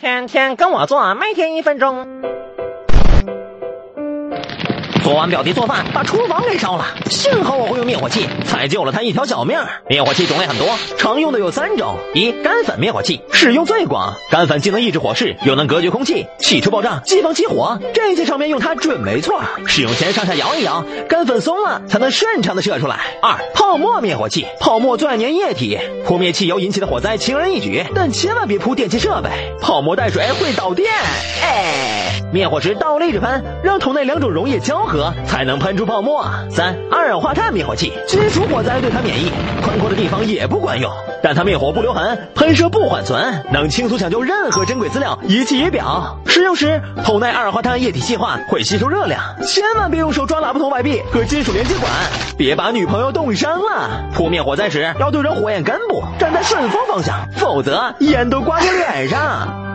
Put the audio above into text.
天天跟我做，每天一分钟。昨晚表弟做饭把厨房给烧了，幸好我会用灭火器，才救了他一条小命。灭火器种类很多，常用的有三种：一、干粉灭火器，使用最广，干粉既能抑制火势，又能隔绝空气，汽车爆炸机房起火，这些场面用它准没错。使用前上下摇一摇，干粉松了才能顺畅的射出来。二、泡沫灭火器，泡沫最爱粘液体，扑灭汽油引起的火灾轻而易举，但千万别扑电器设备，泡沫带水会导电。哎，灭火时倒立着喷，让桶内两种溶液交合。才能喷出泡沫。三、二氧化碳灭火器，金属火灾对它免疫，宽阔的地方也不管用，但它灭火不留痕，喷射不缓存，能轻松抢救任何珍贵资料，仪器仪表。使用时，桶内二氧化碳液体气化，会吸收热量，千万别用手抓喇叭筒外壁和金属连接管，别把女朋友冻伤了。扑灭火灾时，要对准火焰根部，站在顺风方向，否则烟都刮在脸上。